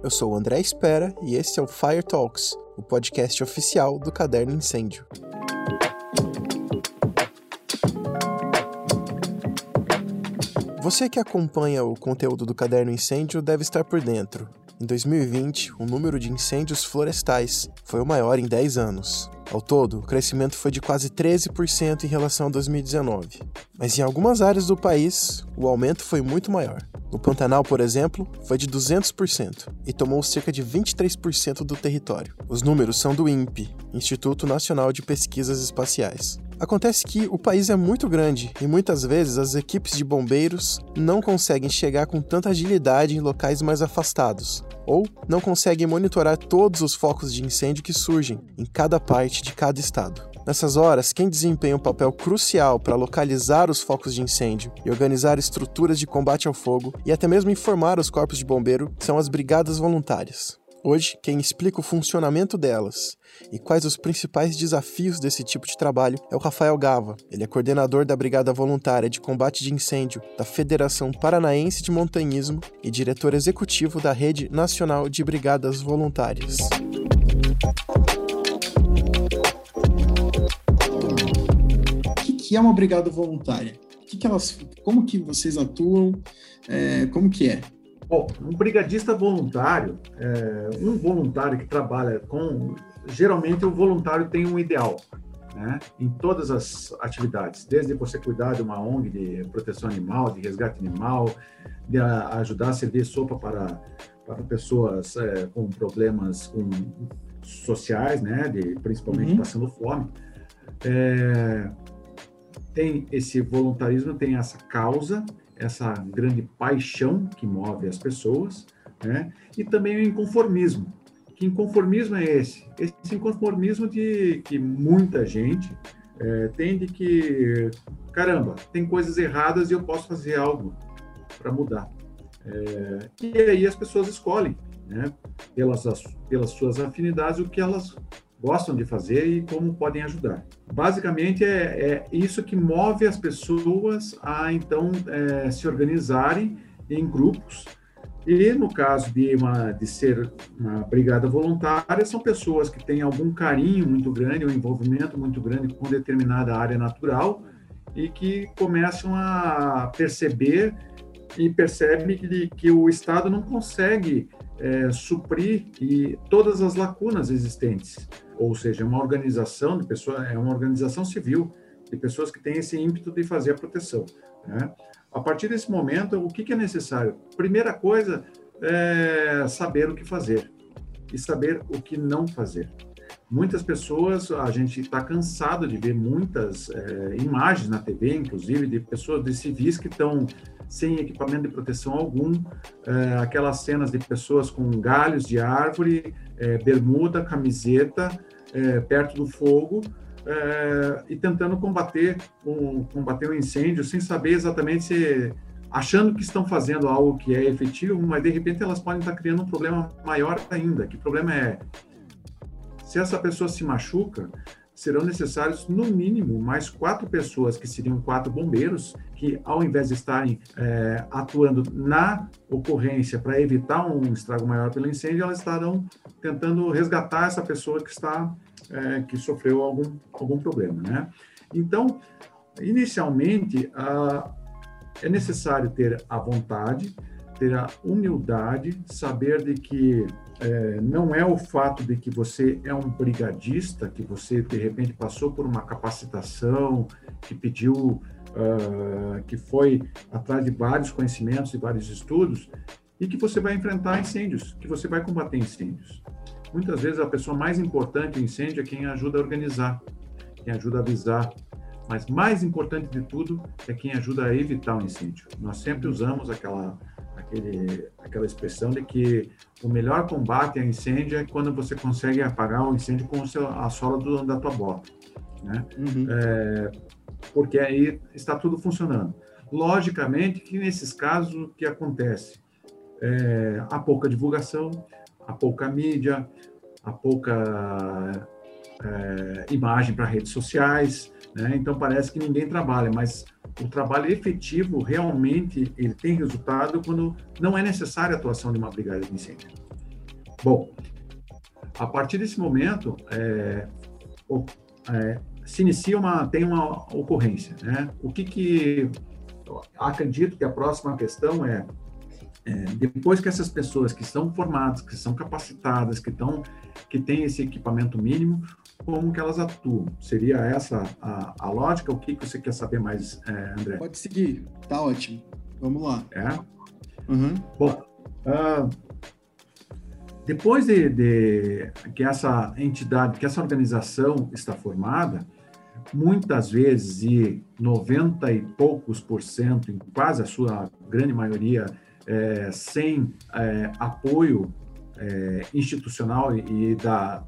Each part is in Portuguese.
Eu sou o André Espera e esse é o Fire Talks, o podcast oficial do Caderno Incêndio. Você que acompanha o conteúdo do Caderno Incêndio deve estar por dentro. Em 2020, o número de incêndios florestais foi o maior em 10 anos. Ao todo, o crescimento foi de quase 13% em relação a 2019. Mas em algumas áreas do país, o aumento foi muito maior. No Pantanal, por exemplo, foi de 200% e tomou cerca de 23% do território. Os números são do INPE, Instituto Nacional de Pesquisas Espaciais. Acontece que o país é muito grande e muitas vezes as equipes de bombeiros não conseguem chegar com tanta agilidade em locais mais afastados, ou não conseguem monitorar todos os focos de incêndio que surgem em cada parte de cada estado. Nessas horas, quem desempenha um papel crucial para localizar os focos de incêndio e organizar estruturas de combate ao fogo e até mesmo informar os corpos de bombeiro são as brigadas voluntárias. Hoje, quem explica o funcionamento delas e quais os principais desafios desse tipo de trabalho é o Rafael Gava. Ele é coordenador da Brigada Voluntária de Combate de Incêndio da Federação Paranaense de Montanhismo e diretor executivo da Rede Nacional de Brigadas Voluntárias. que é uma brigada voluntária? Que que elas, como que vocês atuam? É, como que é? Bom, um brigadista voluntário, é, um voluntário que trabalha com, geralmente o voluntário tem um ideal, né? Em todas as atividades, desde você cuidar de uma ONG de proteção animal, de resgate animal, de ajudar a servir sopa para para pessoas é, com problemas com, sociais, né? De principalmente uhum. passando fome. É, tem esse voluntarismo, tem essa causa, essa grande paixão que move as pessoas, né? E também o inconformismo. Que inconformismo é esse? Esse inconformismo de que muita gente é, tem de que, caramba, tem coisas erradas e eu posso fazer algo para mudar. É, e aí as pessoas escolhem, né? Pelas, pelas suas afinidades, o que elas gostam de fazer e como podem ajudar. Basicamente é, é isso que move as pessoas a então é, se organizarem em grupos. E no caso de, uma, de ser uma brigada voluntária, são pessoas que têm algum carinho muito grande, um envolvimento muito grande com determinada área natural e que começam a perceber e percebe que, que o Estado não consegue é, suprir e todas as lacunas existentes ou seja, é uma organização de pessoas, é uma organização civil de pessoas que têm esse ímpeto de fazer a proteção. Né? A partir desse momento, o que, que é necessário? Primeira coisa é saber o que fazer e saber o que não fazer. Muitas pessoas, a gente está cansado de ver muitas é, imagens na TV, inclusive, de pessoas, de civis que estão sem equipamento de proteção algum, é, aquelas cenas de pessoas com galhos de árvore, é, bermuda, camiseta, é, perto do fogo, é, e tentando combater um, combater um incêndio sem saber exatamente se achando que estão fazendo algo que é efetivo, mas de repente elas podem estar criando um problema maior ainda. Que problema é se essa pessoa se machuca, serão necessários, no mínimo, mais quatro pessoas, que seriam quatro bombeiros, que, ao invés de estarem é, atuando na ocorrência para evitar um estrago maior pelo incêndio, elas estarão tentando resgatar essa pessoa que está é, que sofreu algum, algum problema. Né? Então, inicialmente, a, é necessário ter a vontade, ter a humildade, saber de que é, não é o fato de que você é um brigadista, que você de repente passou por uma capacitação, que pediu, uh, que foi atrás de vários conhecimentos e vários estudos, e que você vai enfrentar incêndios, que você vai combater incêndios. Muitas vezes a pessoa mais importante no incêndio é quem ajuda a organizar, quem ajuda a avisar, mas mais importante de tudo é quem ajuda a evitar o incêndio. Nós sempre usamos aquela aquele, aquela expressão de que o melhor combate a incêndio é quando você consegue apagar o incêndio com o seu, a sola do, da tua bota, né? Uhum. É, porque aí está tudo funcionando. Logicamente que nesses casos o que acontece? É, há pouca divulgação, há pouca mídia, há pouca é, imagem para redes sociais, né? então parece que ninguém trabalha, mas o trabalho efetivo realmente ele tem resultado quando não é necessária a atuação de uma brigada de incêndio. Bom, a partir desse momento, é, é, se inicia uma, tem uma ocorrência, né? O que que acredito que a próxima questão é, é, depois que essas pessoas que são formadas, que são capacitadas, que estão, que têm esse equipamento mínimo, como que elas atuam? Seria essa a, a lógica? O que, que você quer saber mais, é, André? Pode seguir, tá ótimo. Vamos lá. É? Uhum. Bom, uh, depois de, de, que essa entidade, que essa organização está formada, muitas vezes, e 90 e poucos por cento, em quase a sua grande maioria, é, sem é, apoio é, institucional e, e, da,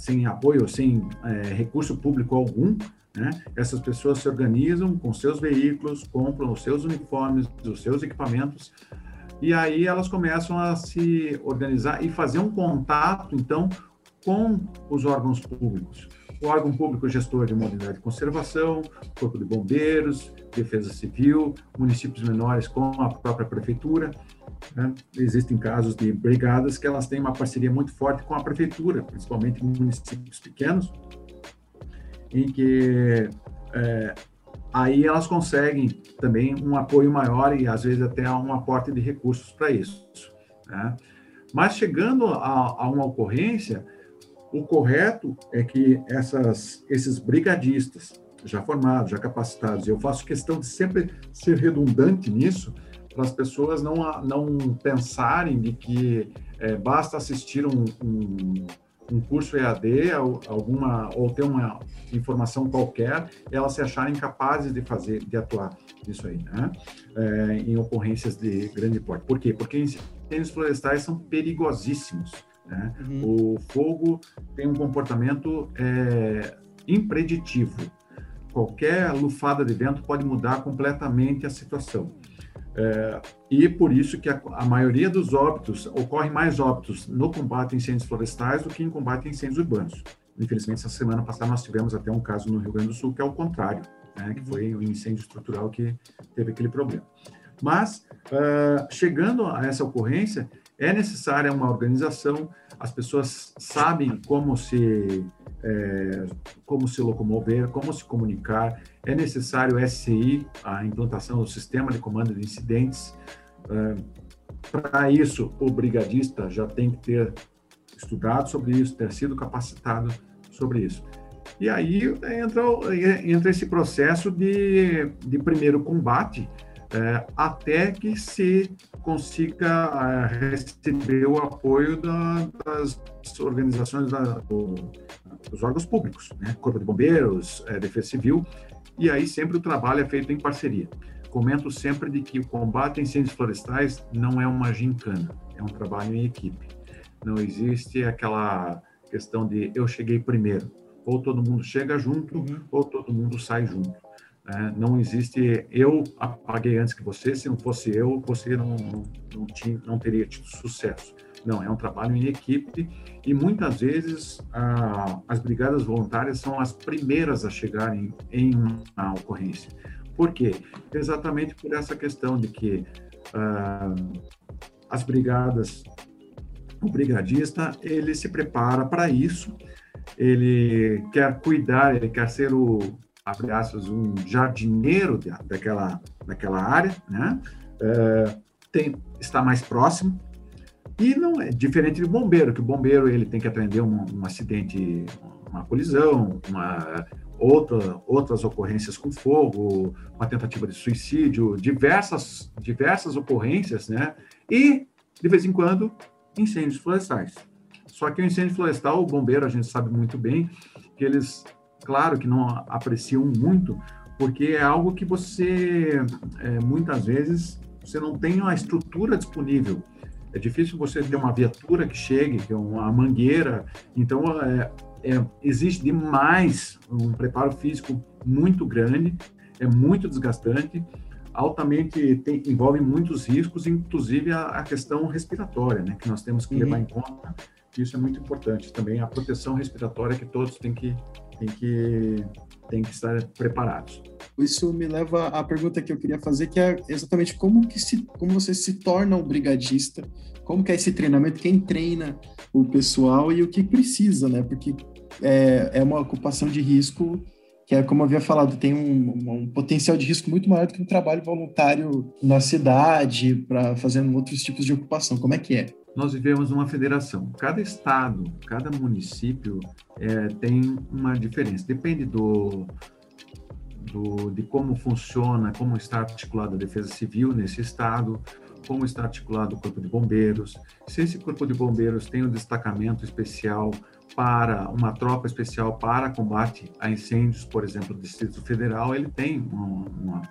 sem apoio, sem é, recurso público algum, né? essas pessoas se organizam com seus veículos, compram os seus uniformes, os seus equipamentos, e aí elas começam a se organizar e fazer um contato, então, com os órgãos públicos. O órgão público gestor de uma unidade de conservação, Corpo de Bombeiros, Defesa Civil, municípios menores com a própria prefeitura. Né? Existem casos de brigadas que elas têm uma parceria muito forte com a prefeitura, principalmente em municípios pequenos, em que é, aí elas conseguem também um apoio maior e às vezes até um aporte de recursos para isso. Né? Mas chegando a, a, uma ocorrência, o correto é que essas, esses brigadistas já formados, já capacitados, eu faço questão de sempre ser redundante nisso, para as pessoas não, não pensarem de que é, basta assistir um, um um curso EAD, alguma ou ter uma informação qualquer, elas se acharem capazes de fazer, de atuar nisso aí, né? É, em ocorrências de grande porte. Por quê? Porque incêndios florestais são perigosíssimos. Né? Uhum. O fogo tem um comportamento é, impreditivo. Qualquer lufada de vento pode mudar completamente a situação. É, e por isso que a, a, maioria dos óbitos, ocorre mais óbitos no combate a incêndios florestais do que em combate a incêndios urbanos. Infelizmente, essa semana passada nós tivemos até um caso no Rio Grande do Sul que é o contrário, né, que foi um incêndio estrutural que teve aquele problema. Mas, uh, chegando a essa ocorrência, é necessária uma organização, as pessoas sabem como se, é, como se locomover, como se comunicar, é necessário SCI, a implantação do Sistema de Comando de Incidentes. É, Para isso, o brigadista já tem que ter estudado sobre isso, ter sido capacitado sobre isso. E aí entra, entra esse processo de, de primeiro combate, é, até que se consiga é, receber o apoio da, das organizações da, do, dos órgãos públicos, né? Corpo de Bombeiros, é, Defesa Civil, e aí sempre o trabalho é feito em parceria. Comento sempre de que o combate a incêndios florestais não é uma gincana, é um trabalho em equipe. Não existe aquela questão de eu cheguei primeiro, ou todo mundo chega junto, uhum. ou todo mundo sai junto né? Não existe eu apaguei antes que você, se não fosse eu, você não, não, não, tinha, não teria tido sucesso. Não, é um trabalho em equipe e muitas vezes ah, as brigadas voluntárias são as primeiras a chegarem em uma ocorrência. Por quê? Exatamente por essa questão de que ah, as brigadas, o brigadista, ele se prepara para isso, ele quer cuidar, ele quer ser o, abre aspas, um jardineiro daquela, daquela área, né? É, tem, está mais próximo e não é diferente do bombeiro, que o bombeiro ele tem que atender um, um acidente, uma colisão, uma, outra, outras ocorrências com fogo, uma tentativa de suicídio, diversas, diversas ocorrências, né? E, de vez em quando, incêndios florestais. Só que o incêndio florestal, o bombeiro, a gente sabe muito bem que eles claro que não apreciam muito, porque é algo que você, é, muitas vezes, você não tem uma estrutura disponível. É difícil você ter uma viatura que chegue, que é uma mangueira. Então, é, é, existe demais um preparo físico muito grande, é muito desgastante, altamente tem, envolve muitos riscos, inclusive a, a, questão respiratória, né, que nós temos que uhum. levar em conta. Isso é muito importante também, a proteção respiratória que todos têm que tem que, tem que estar preparados. Isso me leva à pergunta que eu queria fazer, que é exatamente como que se, como você se torna um brigadista, como que é esse treinamento, quem treina o pessoal e o que precisa, né? Porque é, é uma ocupação de risco que é como eu havia falado, tem um, um, potencial de risco muito maior do que um trabalho voluntário na cidade, para fazendo outros tipos de ocupação. Como é que é? Nós vivemos uma federação. Cada estado, cada município é, tem uma diferença. Depende do, do, de como funciona, como está articulada a defesa civil nesse estado, como está articulado o corpo de bombeiros, se esse corpo de bombeiros tem um destacamento especial para uma tropa especial para combate a incêndios, por exemplo, do Distrito Federal, ele tem uma, uma,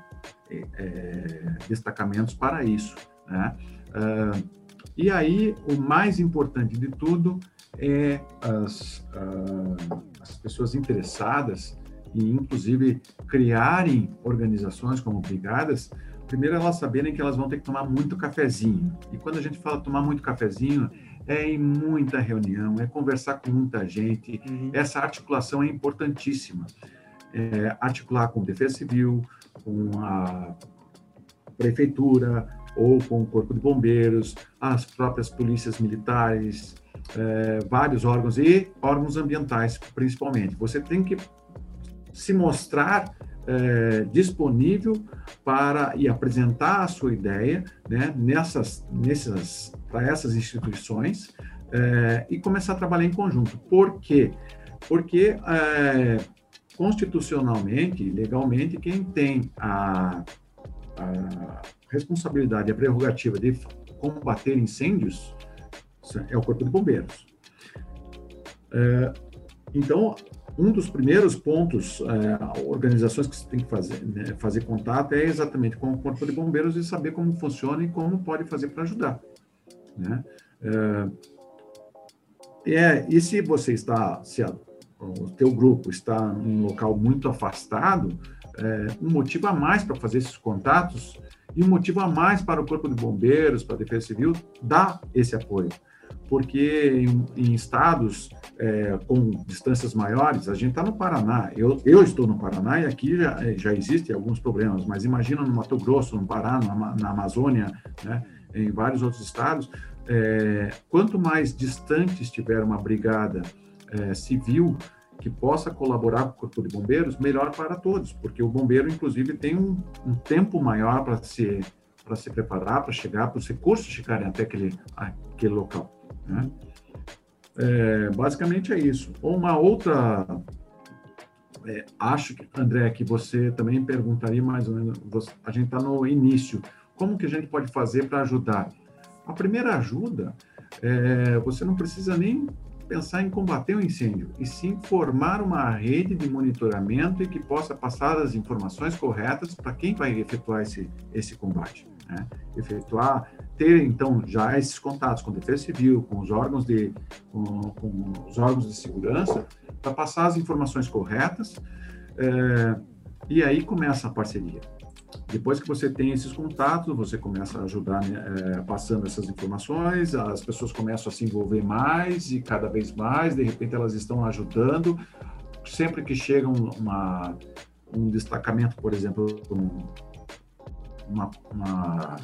é, é, destacamentos para isso. Né? Uh, e aí, o mais importante de tudo é as, uh, as pessoas interessadas e, inclusive, criarem organizações como brigadas, primeiro elas saberem que elas vão ter que tomar muito cafezinho. E quando a gente fala tomar muito cafezinho, é em muita reunião, é conversar com muita gente. Uhum. Essa articulação é importantíssima. É, articular com Defesa Civil, com a Prefeitura ou com o Corpo de Bombeiros, as próprias polícias militares, é, vários órgãos e órgãos ambientais, principalmente. Você tem que se mostrar é, disponível para e apresentar a sua ideia né, nessas, nessas, para essas instituições é, e começar a trabalhar em conjunto. Por quê? Porque é, constitucionalmente, legalmente, quem tem a, a responsabilidade, a prerrogativa de combater incêndios é o Corpo de Bombeiros. É, então, um dos primeiros pontos, é, organizações que você tem que fazer, né, fazer contato é exatamente com o Corpo de Bombeiros e saber como funciona e como pode fazer para ajudar. Né? É, é, e se você está, se a, o teu grupo está em um local muito afastado, é, um motivo a mais para fazer esses contatos e um motivo a mais para o Corpo de Bombeiros, para a Defesa Civil, dar esse apoio porque em, em estados é, com distâncias maiores, a gente está no Paraná, eu, eu estou no Paraná e aqui já, já existem alguns problemas, mas imagina no Mato Grosso, no Pará, na, na Amazônia, né, em vários outros estados, é, quanto mais distante estiver uma brigada é, civil que possa colaborar com o Corpo de Bombeiros, melhor para todos, porque o bombeiro, inclusive, tem um, um tempo maior para se, para se preparar, para chegar, para os recursos chegarem até aquele, aquele local. Né? É, basicamente é isso. Uma outra. É, acho que, André, que você também perguntaria mais ou menos. Você, a gente está no início. Como que a gente pode fazer para ajudar? A primeira ajuda, é, você não precisa nem pensar em combater o incêndio, e sim formar uma rede de monitoramento e que possa passar as informações corretas para quem vai efetuar esse, esse combate. Né? Efetuar ter então já esses contatos com a Defesa Civil, com os órgãos de, com, com os órgãos de segurança, para passar as informações corretas, é, e aí começa a parceria. Depois que você tem esses contatos, você começa a ajudar né, é, passando essas informações, as pessoas começam a se envolver mais e cada vez mais, de repente elas estão ajudando. Sempre que chega uma, um destacamento, por exemplo, um, uma, uma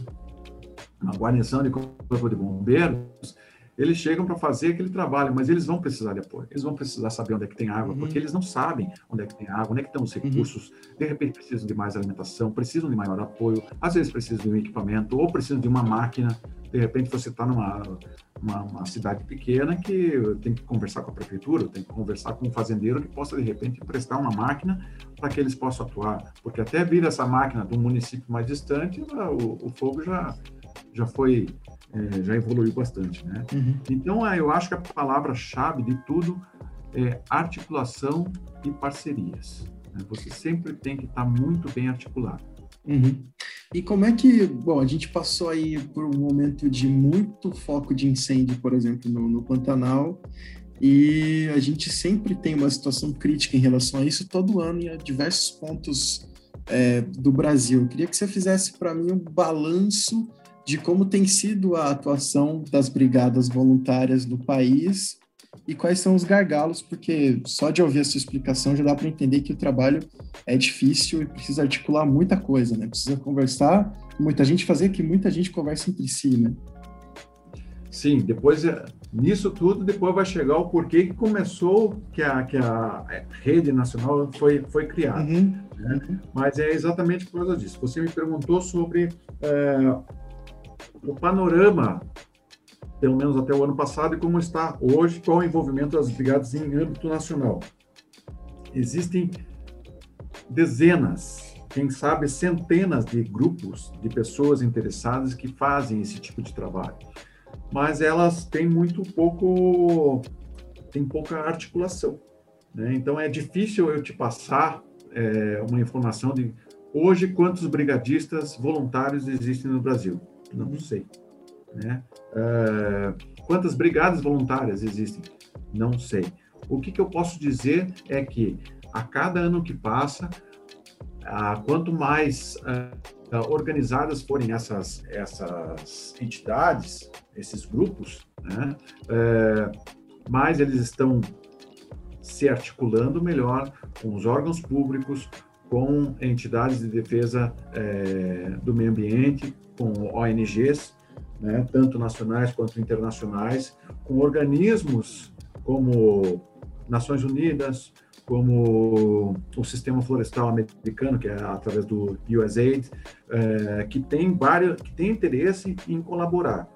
uma guarnição de corpo de bombeiros, eles chegam para fazer aquele trabalho, mas eles vão precisar de apoio. Eles vão precisar saber onde é que tem água, uhum. porque eles não sabem onde é que tem água, onde é que estão os uhum. recursos. Uhum. De repente precisam de mais alimentação, precisam de maior apoio, às vezes precisam de um equipamento ou precisam de uma máquina. De repente você está numa uma, uma, cidade pequena que tem que conversar com a prefeitura, tem que conversar com um fazendeiro que possa de repente emprestar uma máquina para que eles possam atuar, porque até vir essa máquina de um município mais distante, o, o fogo já já foi, é, já evoluiu bastante, né? Uhum. Então, é, eu acho que a palavra-chave de tudo é articulação e parcerias. Né? Você sempre tem que estar muito bem articulado. Uhum. E como é que, bom, a gente passou aí por um momento de muito foco de incêndio, por exemplo, no, no Pantanal, e a gente sempre tem uma situação crítica em relação a isso todo ano em diversos pontos é, do Brasil. Eu queria que você fizesse para mim um balanço de como tem sido a atuação das brigadas voluntárias no país e quais são os gargalos, porque só de ouvir a sua explicação já dá para entender que o trabalho é difícil e precisa articular muita coisa, né? Precisa conversar, muita gente fazer que muita gente conversa entre si, né? Sim, depois é, nisso tudo depois vai chegar o porquê que começou que a, que a rede nacional foi foi criada. Uhum. Né? Uhum. Mas é exatamente por causa disso. Você me perguntou sobre é, o panorama pelo menos até o ano passado, e como está hoje, qual o envolvimento das brigadas em âmbito nacional. Existem dezenas, quem sabe centenas de grupos de pessoas interessadas que fazem esse tipo de trabalho, mas elas têm muito pouco, têm pouca articulação. Né? Então é difícil eu te passar é, uma informação de hoje quantos brigadistas voluntários existem no Brasil. Não sei. Né? Uh, quantas brigadas voluntárias existem? Não sei. O que, que, eu posso dizer é que a cada ano que passa, uh, quanto mais uh, organizadas forem essas, essas entidades, esses grupos, né, mais eles estão se articulando melhor com os órgãos públicos, com entidades de defesa do meio ambiente, com ONGs, né, tanto nacionais quanto internacionais, com organismos como Nações Unidas, como o Sistema Florestal Americano, que é através do USAID, é, que tem vários, que tem interesse em colaborar.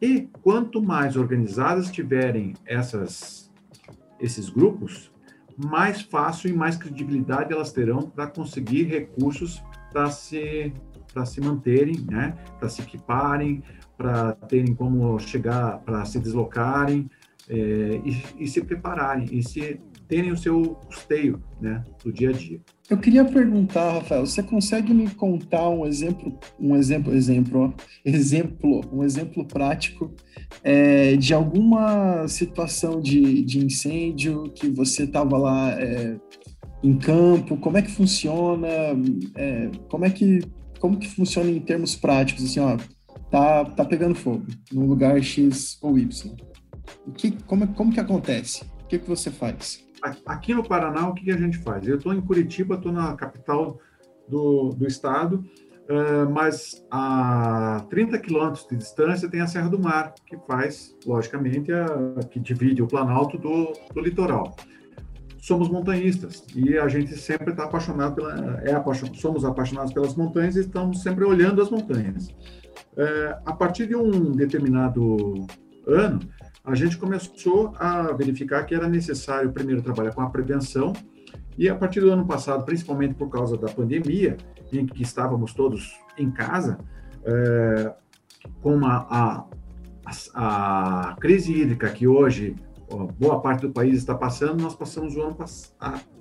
E quanto mais organizadas tiverem essas, esses grupos, mais fácil e mais credibilidade elas terão para conseguir recursos para se para se manterem, né, para se equiparem, para terem como chegar, para se deslocarem é, e, e, se prepararem e se terem o seu custeio, né, do dia a dia. Eu queria perguntar, Rafael, você consegue me contar um exemplo, um exemplo, exemplo, exemplo, um exemplo prático é, de alguma situação de, de incêndio que você estava lá é, em campo? Como é que funciona? É, como é que como que funciona em termos práticos, assim, ó, tá, tá pegando fogo no lugar X ou Y. O que, como, como que acontece? O que, que você faz? Aqui no Paraná, o que, a gente faz? Eu estou em Curitiba, estou na capital do, do estado, uh, mas a 30 quilômetros de distância tem a Serra do Mar, que faz, logicamente, a, que divide o Planalto do, do litoral somos montanhistas e a gente sempre está apaixonado pela, é apaixonado, somos apaixonados pelas montanhas e estamos sempre olhando as montanhas. É, a partir de um determinado ano, a gente começou a verificar que era necessário primeiro trabalhar com a prevenção e a partir do ano passado, principalmente por causa da pandemia, em que estávamos todos em casa, é, com a, a, a crise hídrica que hoje boa parte do país está passando, nós passamos o ano,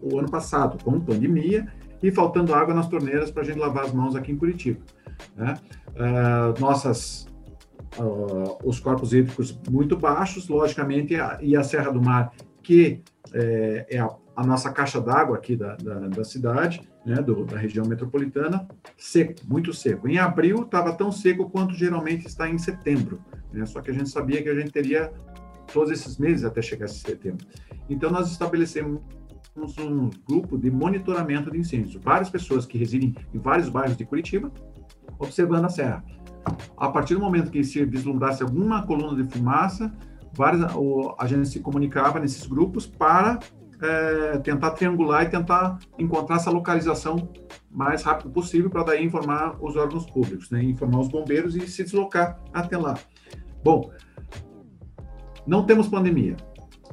o ano passado com pandemia e faltando água nas torneiras para a gente lavar as mãos aqui em Curitiba. Né? Uh, nossas, uh, os corpos hídricos muito baixos, logicamente, e a Serra do Mar, que é, é a, a, nossa caixa d'água aqui da, da, da cidade, né, do, da região metropolitana, seco, muito seco. Em abril estava tão seco quanto geralmente está em setembro, né? só que a gente sabia que a gente teria todos esses meses até chegar esse setembro. Então, nós estabelecemos um grupo de monitoramento de incêndios. Várias pessoas que residem em vários bairros de Curitiba, observando a serra. A partir do momento que se vislumbrasse alguma coluna de fumaça, várias, a gente se comunicava nesses grupos para é, tentar triangular e tentar encontrar essa localização mais rápido possível para daí informar os órgãos públicos, né, informar os bombeiros e se deslocar até lá. Bom, não temos pandemia,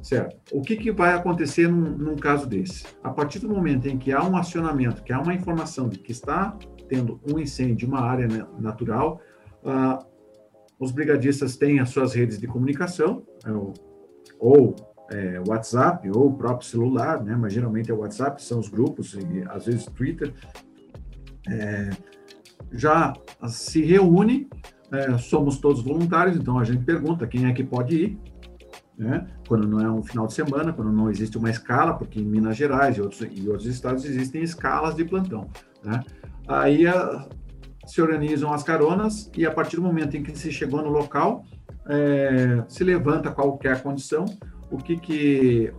certo? O que, que vai acontecer num, num, caso desse? A partir do momento em que há um acionamento, que há uma informação de que está tendo um incêndio em uma área natural, uh, os brigadistas têm as suas redes de comunicação, é ou é, WhatsApp, ou o próprio celular, né? mas geralmente é o WhatsApp, são os grupos, e às vezes Twitter, é, já se reúne, é, somos todos voluntários, então a gente pergunta quem é que pode ir, né? quando não é um final de semana, quando não existe uma escala, porque em Minas Gerais e outros, e outros estados existem escalas de plantão. Né? Aí a, se organizam as caronas e a partir do momento em que se chegou no local, é, se levanta qualquer condição, o que que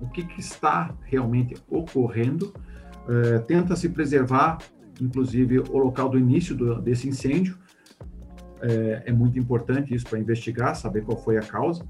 o que, que está realmente ocorrendo, é, tenta se preservar, inclusive o local do início do, desse incêndio, é, é muito importante isso para investigar, saber qual foi a causa.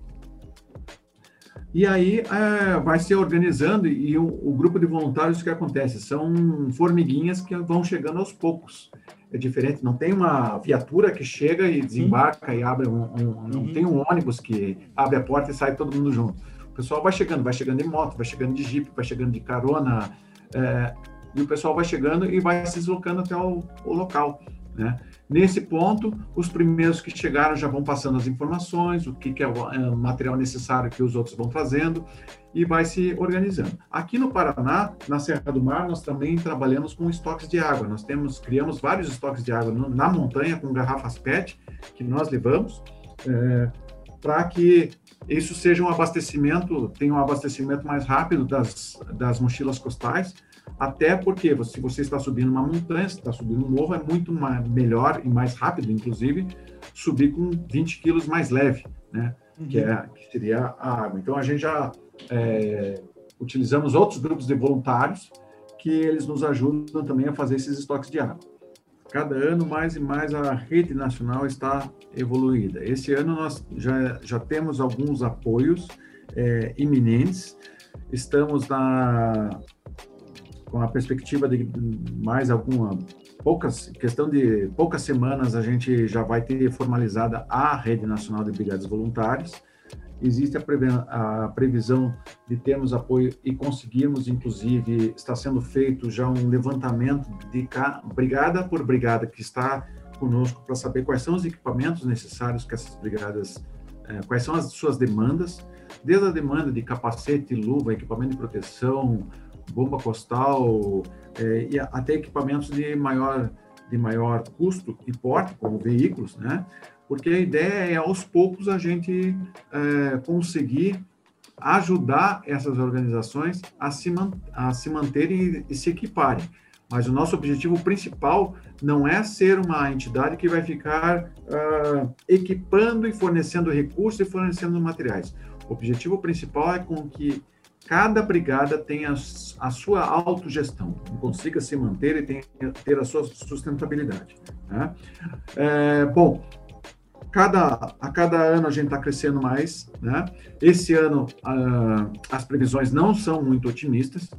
E aí é, vai se organizando e o, o, grupo de voluntários o que acontece são formiguinhas que vão chegando aos poucos. É diferente, não tem uma viatura que chega e desembarca e abre um, um não uhum. tem um ônibus que abre a porta e sai todo mundo junto. O pessoal vai chegando, vai chegando de moto, vai chegando de jipe, vai chegando de carona, é, e o pessoal vai chegando e vai se deslocando até o, o local, né? Nesse ponto, os primeiros que chegaram já vão passando as informações, o que, que é o é, material necessário que os outros vão trazendo e vai se organizando. Aqui no Paraná, na Serra do Mar, nós também trabalhamos com estoques de água. Nós temos, criamos vários estoques de água na montanha com garrafas PET que nós levamos é, para que isso seja um abastecimento, tenha um abastecimento mais rápido das, das mochilas costais até porque se você está subindo uma montanha, se está subindo um morro, é muito mais, melhor e mais rápido, inclusive, subir com 20 quilos mais leve, né? Uhum. Que, é, que seria a água. Então, a gente já é, utilizamos outros grupos de voluntários que eles nos ajudam também a fazer esses estoques de água. Cada ano, mais e mais, a rede nacional está evoluída. Esse ano, nós já, já temos alguns apoios é, iminentes. Estamos na com a perspectiva de mais alguma poucas questão de poucas semanas a gente já vai ter formalizada a rede nacional de brigadas voluntárias existe a, previsão de termos apoio e conseguirmos inclusive está sendo feito já um levantamento de brigada por brigada que está conosco para saber quais são os equipamentos necessários que essas brigadas eh, quais são as suas demandas. Desde a demanda de capacete, luva, equipamento de proteção, bomba costal é, e até equipamentos de maior, de maior custo e porte, como veículos, né? Porque a ideia é, aos poucos, a gente é, conseguir ajudar essas organizações a se, a se manterem e, e se equiparem. Mas o nosso objetivo principal não é ser uma entidade que vai ficar uh, equipando e fornecendo recursos e fornecendo materiais. O objetivo principal é com que cada brigada tenha a sua autogestão, consiga se manter e ter a sua sustentabilidade. Né? É, bom, cada, a cada ano a gente está crescendo mais. Né? Esse ano uh, as previsões não são muito otimistas,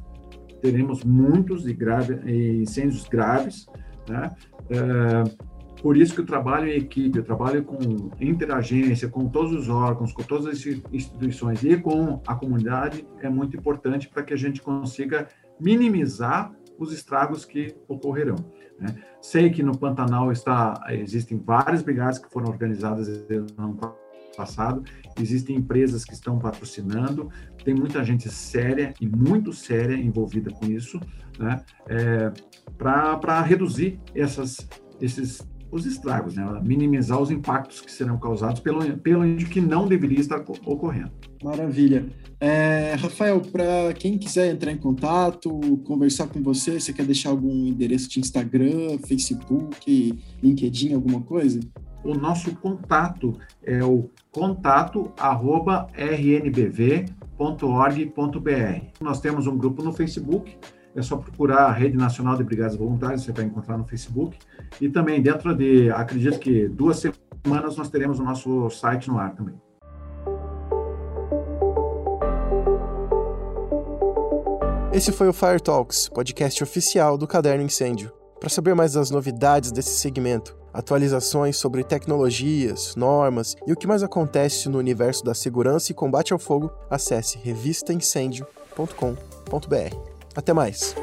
teremos muitos e grave, incêndios graves. Né? Uh, por isso que o trabalho em equipe, o trabalho com interagência, com todos os órgãos, com todas as instituições e com a comunidade é muito importante para que a gente consiga minimizar os estragos que ocorrerão. Né? Sei que no Pantanal está, existem várias brigadas que foram organizadas no ano passado, existem empresas que estão patrocinando, tem muita gente séria e muito séria envolvida com isso, né? É, para reduzir essas, esses os estragos, né? minimizar os impactos que serão causados pelo, pelo que não deveria estar ocorrendo. Maravilha. É, Rafael, para quem quiser entrar em contato, conversar com você, você quer deixar algum endereço de Instagram, Facebook, LinkedIn, alguma coisa? O nosso contato é o contato@rnbv.org.br. Nós temos um grupo no Facebook é só procurar a Rede Nacional de Brigadas Voluntárias, você vai encontrar no Facebook. E também dentro de, acredito que duas semanas nós teremos o nosso site no ar também. Esse foi o Fire Talks, podcast oficial do Caderno Incêndio. Para saber mais das novidades desse segmento, atualizações sobre tecnologias, normas e o que mais acontece no universo da segurança e combate ao fogo, acesse revistaincendio.com.br. Até mais.